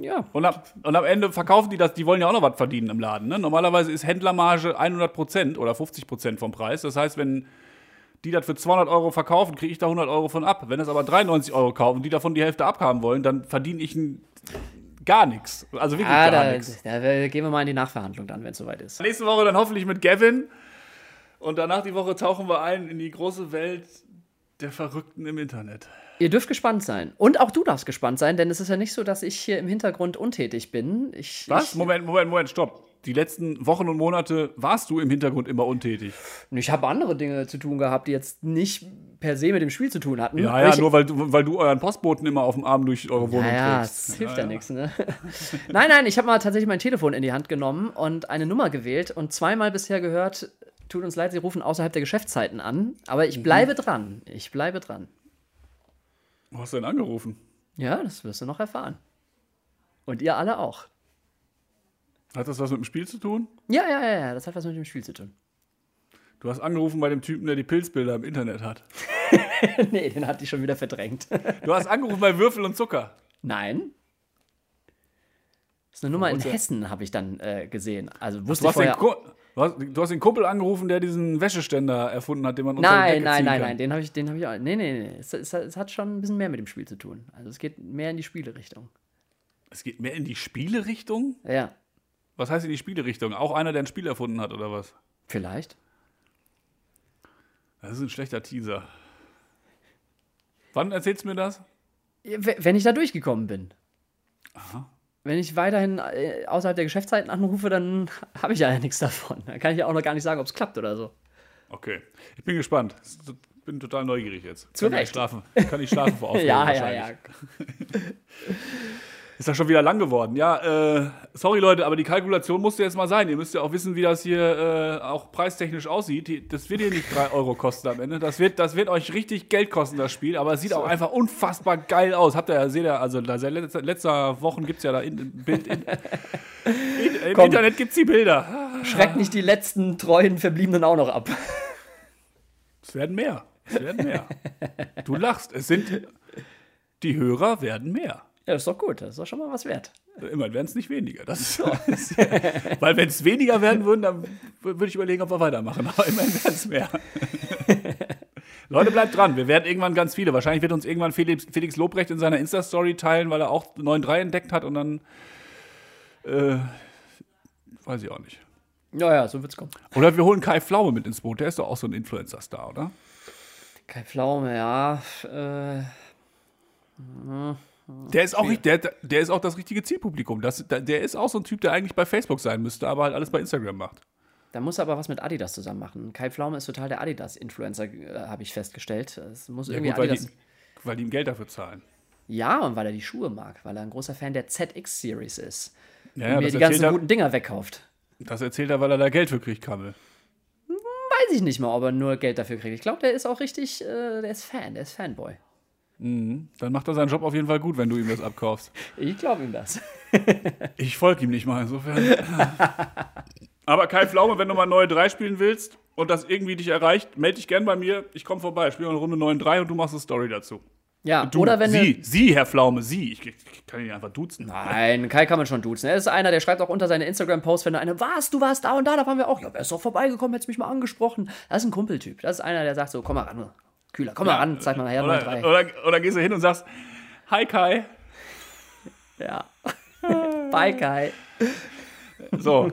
ja. Und, ab, und am Ende verkaufen die das, die wollen ja auch noch was verdienen im Laden. Ne? Normalerweise ist Händlermarge 100% oder 50% vom Preis. Das heißt, wenn die das für 200 Euro verkaufen, kriege ich da 100 Euro von ab. Wenn das aber 93 Euro kaufen und die davon die Hälfte abhaben wollen, dann verdiene ich gar nichts. Also wirklich Ah, gar da, nichts. da gehen wir mal in die Nachverhandlung dann, wenn es soweit ist. Nächste Woche dann hoffentlich mit Gavin. Und danach die Woche tauchen wir ein in die große Welt der Verrückten im Internet. Ihr dürft gespannt sein. Und auch du darfst gespannt sein, denn es ist ja nicht so, dass ich hier im Hintergrund untätig bin. Ich, Was? Ich, Moment, Moment, Moment, stopp. Die letzten Wochen und Monate warst du im Hintergrund immer untätig. ich habe andere Dinge zu tun gehabt, die jetzt nicht per se mit dem Spiel zu tun hatten. Ja, ja, ich, nur weil du, weil du euren Postboten immer auf dem Arm durch eure Wohnung trägst. das hilft ja, nichts, ne? <laughs> nein, nein, ich habe mal tatsächlich mein Telefon in die Hand genommen und eine Nummer gewählt und zweimal bisher gehört, tut uns leid, sie rufen außerhalb der Geschäftszeiten an, aber Mhm. ich bleibe dran. Ich bleibe dran. Wo hast du denn angerufen? Ja, das wirst du noch erfahren. Und ihr alle auch. Hat das was mit dem Spiel zu tun? Ja, ja, ja, ja, das hat was mit dem Spiel zu tun. Du hast angerufen bei dem Typen, der die Pilzbilder im Internet hat. <laughs> nee, den hat die schon wieder verdrängt. Du hast angerufen bei Würfel und Zucker. Nein. Das ist eine Nummer in Hessen, habe ich dann äh, gesehen. Also Du wusste ich hast, den vorher. Du hast, du hast den Kumpel angerufen, der diesen Wäscheständer erfunden hat, den man unter die Nein, Decke nein, nein, kann. nein, den habe ich, den habe ich auch. Nee, nee, nee. Es, es, es hat schon ein bisschen mehr mit dem Spiel zu tun. Also es geht mehr in die Spielerichtung. Es geht mehr in die Spielerichtung? Ja, Was heißt in die Spielerichtung? Auch einer, der ein Spiel erfunden hat, oder was? vielleicht. Das ist ein schlechter Teaser. Wann erzählst du mir das? Wenn ich da durchgekommen bin. Wenn ich weiterhin äh, außerhalb der Geschäftszeiten anrufe, dann <laughs> habe ich ja nichts davon. Dann kann ich ja auch noch gar nicht sagen, ob es klappt oder so. Okay. Ich bin gespannt. Bin total neugierig jetzt. Zu kann Recht. Ich schlafen. Kann ich schlafen vor <laughs> Aufregung Ja, ja, ja. <laughs> Ist das schon wieder lang geworden? Ja, äh, sorry Leute, aber die Kalkulation musste jetzt mal sein. Ihr müsst ja auch wissen, wie das hier äh, auch preistechnisch aussieht. Das wird hier nicht 3 Euro kosten am Ende. Das wird, das wird euch richtig Geld kosten, das Spiel. Aber es sieht auch einfach unfassbar geil aus. Habt ihr ja, seht ihr, also seit letzter, letzter Wochen gibt es ja da in, Bild. In, in, Im. Internet gibt es die Bilder. Schreckt nicht die letzten treuen Verbliebenen auch noch ab. Es werden mehr. Es werden mehr. Du lachst. Es sind. Die Hörer werden mehr. Ja, ist doch gut. Das ist doch schon mal was wert. Immerhin werden es nicht weniger. Das ist, das, <laughs> weil wenn es weniger werden würden, dann würde ich überlegen, ob wir weitermachen. Aber immerhin werden es mehr. <laughs> Leute, bleibt dran. Wir werden irgendwann ganz viele. Wahrscheinlich wird uns irgendwann Felix, Felix Lobrecht in seiner Insta-Story teilen, weil er auch 9.3 entdeckt hat und dann. Äh, weiß ich auch nicht. Ja, ja, so wird's kommen. Oder wir holen Kai Pflaume mit ins Boot. Der ist doch auch so ein Influencer-Star, oder? Kai Pflaume, ja. Äh, Der ist auch, der, der ist auch das richtige Zielpublikum. Das, der ist auch so ein Typ, der eigentlich bei Facebook sein müsste, aber halt alles bei Instagram macht. da muss er aber was mit Adidas zusammen machen. Kai Pflaume ist total der Adidas-Influencer, äh, habe ich festgestellt. Es muss Ja, irgendwie gut, weil, Adidas. die, weil die ihm Geld dafür zahlen. Ja, und weil er die Schuhe mag, weil er ein großer Fan der ZX-Series ist. Ja, und ja, mir das, die ganzen er, guten Dinger wegkauft. das erzählt er, weil er da Geld für kriegt, Kammel. Weiß ich nicht mal, ob er nur Geld dafür kriegt. Ich glaube, der ist auch richtig, äh, der ist Fan, der ist Fanboy. Dann macht er seinen Job auf jeden Fall gut, wenn du ihm das abkaufst. <laughs> Ich glaube ihm das. <laughs> Ich folge ihm nicht mal, insofern. <laughs> Aber Kai Pflaume, wenn du mal neue 3 spielen willst und das irgendwie dich erreicht, melde dich gern bei mir. Ich komme vorbei, spiele eine Runde 9-3 und du machst eine Story dazu. Ja, Du, oder wenn Sie, du. Sie, Herr Pflaume, Sie. Ich, ich kann ihn einfach duzen. Nein, Kai kann man schon duzen. Er ist einer, der schreibt auch unter seine Instagram-Posts, wenn er eine, was, du warst da und da, da waren wir auch. Ja, wer ist doch vorbeigekommen, hättest mich mal angesprochen. Das ist ein Kumpeltyp. Das ist einer, der sagt so, komm mal ran, Kühler, komm mal ran, zeig mal her, Oder, 3. oder, oder gehst du hin und sagst, Hi Kai. <laughs> Ja. Bye, Kai. So,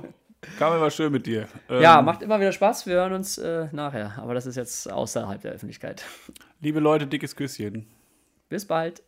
kam immer schön mit dir. Ähm, Ja, macht immer wieder Spaß. Wir hören uns äh, nachher. Aber das ist jetzt außerhalb der Öffentlichkeit. Liebe Leute, dickes Küsschen. Bis bald.